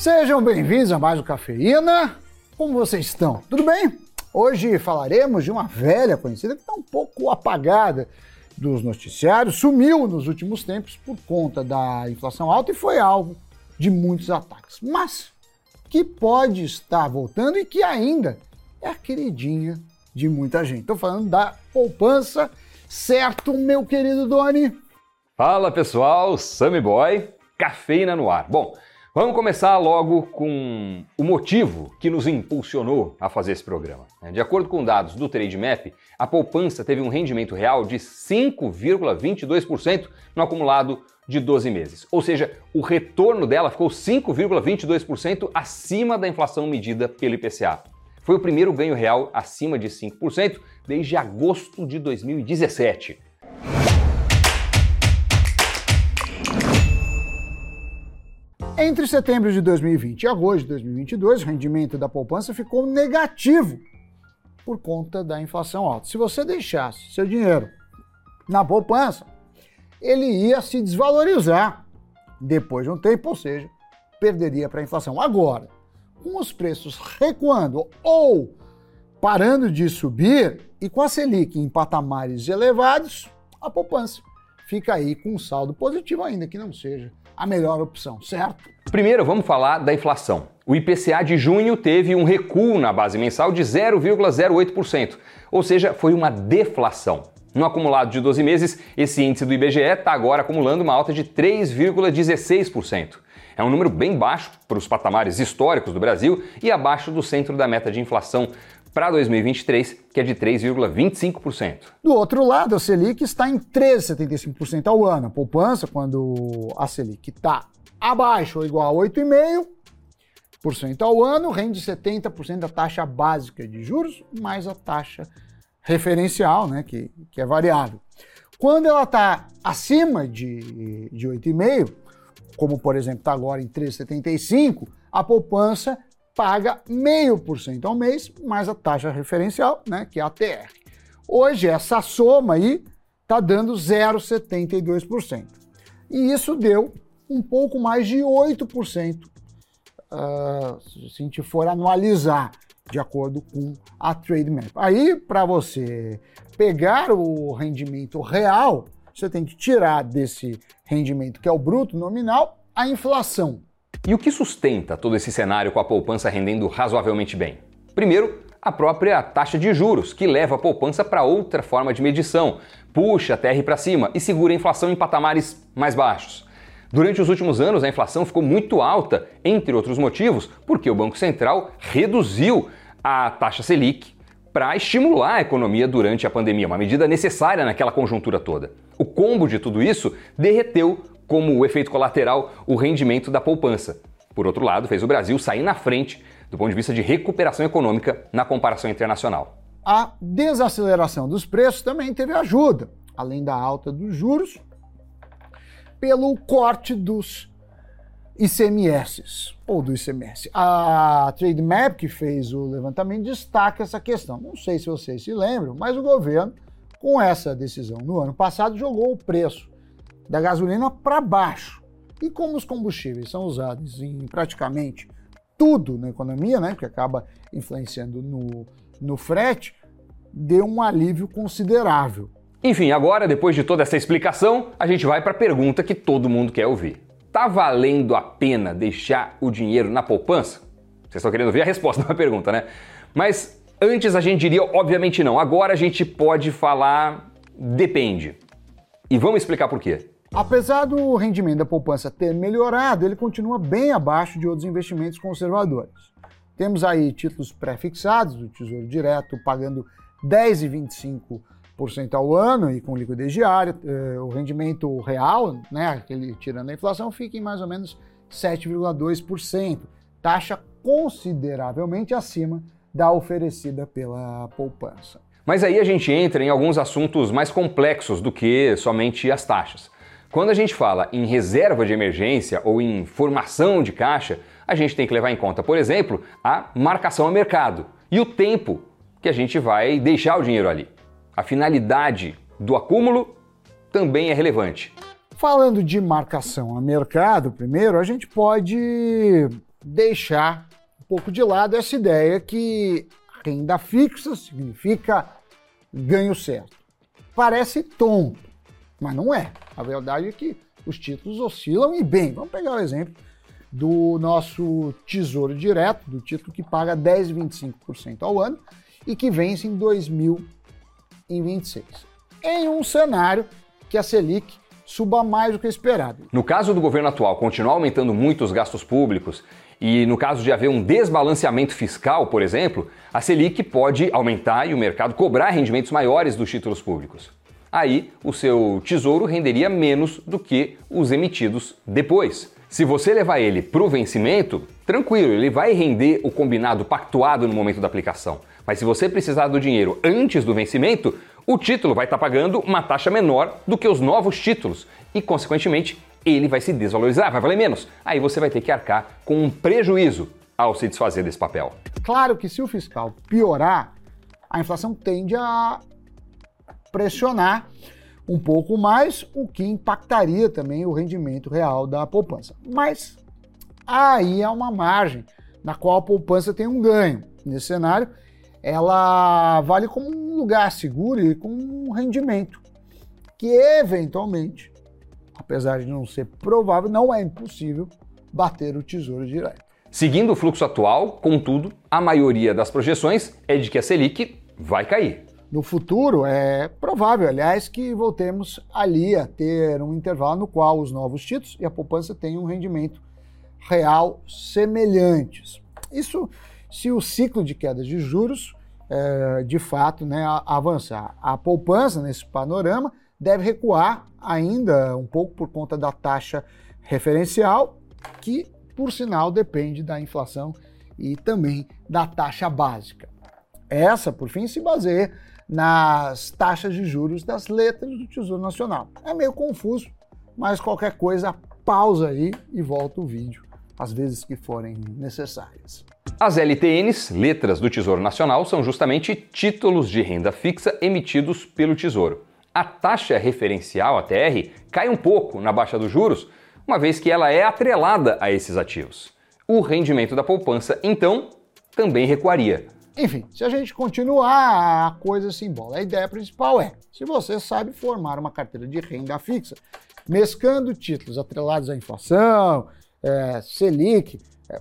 Sejam bem-vindos a mais um Cafeína. Como vocês estão? Tudo bem? Hoje falaremos de uma velha conhecida que está um pouco apagada dos noticiários, sumiu nos últimos tempos por conta da inflação alta e foi alvo de muitos ataques. Mas que pode estar voltando e que ainda é a queridinha de muita gente. Estou falando da poupança, certo, meu querido Doni? Fala pessoal, Sammy Boy, cafeína no ar. Bom, Vamos começar logo com o motivo que nos impulsionou a fazer esse programa. De acordo com dados do Trademap, a poupança teve um rendimento real de 5,22% no acumulado de 12 meses. Ou seja, o retorno dela ficou 5,22% acima da inflação medida pelo IPCA. Foi o primeiro ganho real acima de 5% desde agosto de 2017. Entre setembro de 2020 e agosto de 2022, o rendimento da poupança ficou negativo por conta da inflação alta. Se você deixasse seu dinheiro na poupança, ele ia se desvalorizar depois de um tempo, ou seja, perderia para a inflação. Agora, com os preços recuando ou parando de subir e com a Selic em patamares elevados, a poupança fica aí com um saldo positivo, ainda que não seja a melhor opção, certo? Primeiro, vamos falar da inflação. O IPCA de junho teve um recuo na base mensal de 0,08%, ou seja, foi uma deflação. No acumulado de 12 meses, esse índice do IBGE está agora acumulando uma alta de 3,16%. É um número bem baixo para os patamares históricos do Brasil e abaixo do centro da meta de inflação para 2023, que é de 3,25%. Do outro lado, a Selic está em 13,75% ao ano. A poupança, quando a Selic está abaixo ou igual a 8,5% ao ano, rende 70% da taxa básica de juros, mais a taxa referencial, né, que, que é variável. Quando ela está acima de, de 8,5%, como por exemplo está agora em 3,75%, a poupança paga 0,5% ao mês, mais a taxa referencial, né, que é a TR. Hoje, essa soma aí está dando 0,72%. E isso deu um pouco mais de 8%, uh, ah, se a gente for anualizar, de acordo com a TradeMap. Aí, para você pegar o rendimento real, você tem que tirar desse rendimento, que é o bruto nominal, a inflação. E o que sustenta todo esse cenário com a poupança rendendo razoavelmente bem? Primeiro, a própria taxa de juros, que leva a poupança para outra forma de medição, puxa a TR para cima e segura a inflação em patamares mais baixos. Durante os últimos anos, a inflação ficou muito alta, entre outros motivos, porque o Banco Central reduziu a taxa Selic para estimular a economia durante a pandemia, uma medida necessária naquela conjuntura toda. O combo de tudo isso derreteu como o efeito colateral o rendimento da poupança. Por outro lado, fez o Brasil sair na frente do ponto de vista de recuperação econômica na comparação internacional. A desaceleração dos preços também teve ajuda, além da alta dos juros, pelo corte dos ICMS, ou do ICMS. A TradeMap, que fez o levantamento, destaca essa questão. Não sei se vocês se lembram, mas o governo, com essa decisão no ano passado, jogou o preço da gasolina para baixo. E como os combustíveis são usados em praticamente tudo na economia, né, que acaba influenciando no, no frete, deu um alívio considerável. Enfim, agora, depois de toda essa explicação, a gente vai para a pergunta que todo mundo quer ouvir. Tá valendo a pena deixar o dinheiro na poupança? Vocês estão querendo ver a resposta da pergunta, né? Mas antes a gente diria, obviamente não. Agora a gente pode falar depende. E vamos explicar por quê. Apesar do rendimento da poupança ter melhorado, ele continua bem abaixo de outros investimentos conservadores. Temos aí títulos pré-fixados do Tesouro Direto pagando 10,25% ao ano e com liquidez diária. Eh, o rendimento real, né, aquele tirando a inflação, fica em mais ou menos 7,2%, taxa consideravelmente acima da oferecida pela poupança. Mas aí a gente entra em alguns assuntos mais complexos do que somente as taxas. Quando a gente fala em reserva de emergência ou em formação de caixa, a gente tem que levar em conta, por exemplo, a marcação a mercado e o tempo que a gente vai deixar o dinheiro ali. A finalidade do acúmulo também é relevante. Falando de marcação a mercado, primeiro, a gente pode deixar um pouco de lado essa ideia que renda fixa significa ganho certo. Parece tonto, mas não é. A verdade é que os títulos oscilam e bem. Vamos pegar o exemplo do nosso Tesouro Direto, do título que paga 10,25% ao ano e que vence em 2026. Em um cenário que a Selic suba mais do que esperado. No caso do governo atual continuar aumentando muito os gastos públicos e no caso de haver um desbalanceamento fiscal, por exemplo, a Selic pode aumentar e o mercado cobrar rendimentos maiores dos títulos públicos. Aí o seu tesouro renderia menos do que os emitidos depois. Se você levar ele para o vencimento, tranquilo, ele vai render o combinado pactuado no momento da aplicação. Mas se você precisar do dinheiro antes do vencimento, o título vai estar tá pagando uma taxa menor do que os novos títulos e, consequentemente, ele vai se desvalorizar, vai valer menos. Aí você vai ter que arcar com um prejuízo ao se desfazer desse papel. Claro que se o fiscal piorar, a inflação tende a pressionar um pouco mais, o que impactaria também o rendimento real da poupança. Mas aí há uma margem na qual a poupança tem um ganho. Nesse cenário, ela vale como um lugar seguro e com um rendimento que eventualmente, apesar de não ser provável, não é impossível bater o tesouro direto. Seguindo o fluxo atual, contudo, a maioria das projeções é de que a Selic vai cair no futuro, é provável, aliás, que voltemos ali a ter um intervalo no qual os novos títulos e a poupança tenham um rendimento real semelhantes. Isso se o ciclo de quedas de juros é, de fato né, avançar. A poupança, nesse panorama, deve recuar ainda um pouco por conta da taxa referencial, que, por sinal, depende da inflação e também da taxa básica. Essa, por fim, se baseia nas taxas de juros das letras do Tesouro Nacional. É meio confuso, mas qualquer coisa, pausa aí e volta o vídeo, às vezes que forem necessárias. As LTNs, letras do Tesouro Nacional, são justamente títulos de renda fixa emitidos pelo Tesouro. A taxa referencial, a TR, cai um pouco na baixa dos juros, uma vez que ela é atrelada a esses ativos. O rendimento da poupança, então, também recuaria. Enfim, se a gente continuar, a coisa se embola. A ideia principal é: se você sabe formar uma carteira de renda fixa, mescando títulos atrelados à inflação, é, Selic, é,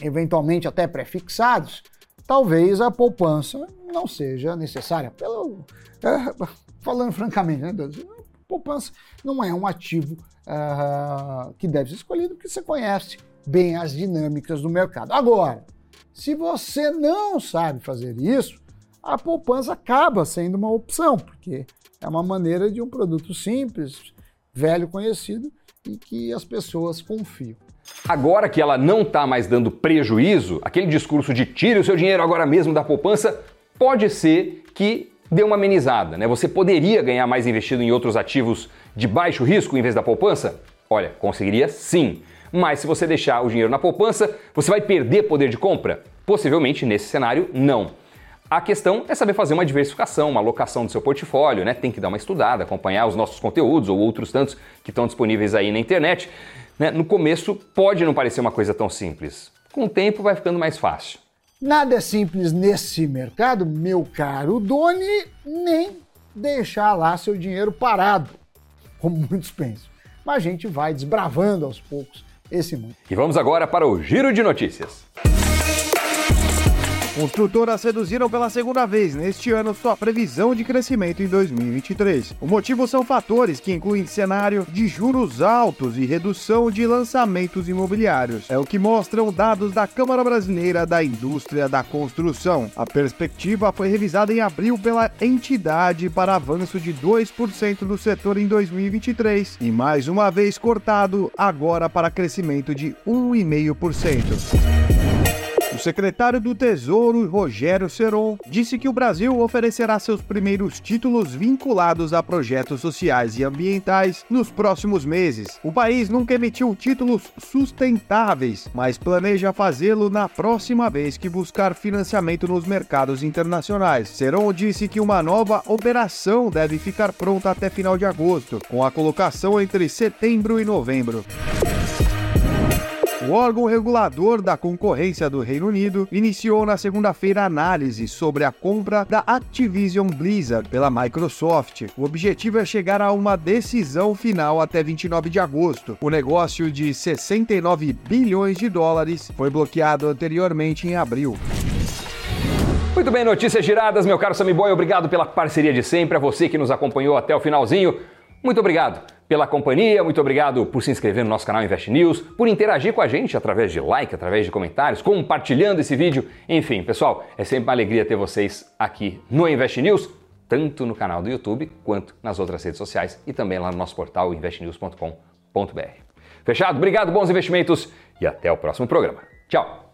eventualmente até prefixados, talvez a poupança não seja necessária. Pelo, é, falando francamente, né, poupança não é um ativo uh, que deve ser escolhido porque você conhece bem as dinâmicas do mercado. Agora, se você não sabe fazer isso, a poupança acaba sendo uma opção, porque é uma maneira de um produto simples, velho conhecido e que as pessoas confiam. Agora que ela não está mais dando prejuízo, aquele discurso de tire o seu dinheiro agora mesmo da poupança, pode ser que dê uma amenizada, né? Você poderia ganhar mais investido em outros ativos de baixo risco em vez da poupança? Olha, conseguiria sim mas se você deixar o dinheiro na poupança, você vai perder poder de compra? Possivelmente nesse cenário, não. A questão é saber fazer uma diversificação, uma alocação do seu portfólio, né? Tem que dar uma estudada, acompanhar os nossos conteúdos ou outros tantos que estão disponíveis aí na internet. Né? No começo pode não parecer uma coisa tão simples. Com o tempo vai ficando mais fácil. Nada é simples nesse mercado, meu caro Doni, nem deixar lá seu dinheiro parado, como muitos pensam. Mas a gente vai desbravando aos poucos esse mundo. E vamos agora para o Giro de Notícias. Construtoras reduziram pela segunda vez neste ano sua previsão de crescimento em 2023. O motivo são fatores que incluem cenário de juros altos e redução de lançamentos imobiliários. É o que mostram dados da Câmara Brasileira da Indústria da Construção. A perspectiva foi revisada em abril pela entidade para avanço de 2% do setor em 2023 e mais uma vez cortado agora para crescimento de 1,5% secretário do Tesouro, Rogério Seron, disse que o Brasil oferecerá seus primeiros títulos vinculados a projetos sociais e ambientais nos próximos meses. O país nunca emitiu títulos sustentáveis, mas planeja fazê-lo na próxima vez que buscar financiamento nos mercados internacionais. Seron disse que uma nova operação deve ficar pronta até final de agosto, com a colocação entre setembro e novembro. O órgão regulador da concorrência do Reino Unido iniciou na segunda-feira análise sobre a compra da Activision Blizzard pela Microsoft. O objetivo é chegar a uma decisão final até 29 de agosto. O negócio de 69 bilhões de dólares foi bloqueado anteriormente em abril. Muito bem, notícias giradas, meu caro Sammy Boy. Obrigado pela parceria de sempre. A você que nos acompanhou até o finalzinho. Muito obrigado pela companhia, muito obrigado por se inscrever no nosso canal Invest News, por interagir com a gente através de like, através de comentários, compartilhando esse vídeo. Enfim, pessoal, é sempre uma alegria ter vocês aqui no Invest News, tanto no canal do YouTube quanto nas outras redes sociais e também lá no nosso portal investnews.com.br. Fechado? Obrigado, bons investimentos e até o próximo programa. Tchau!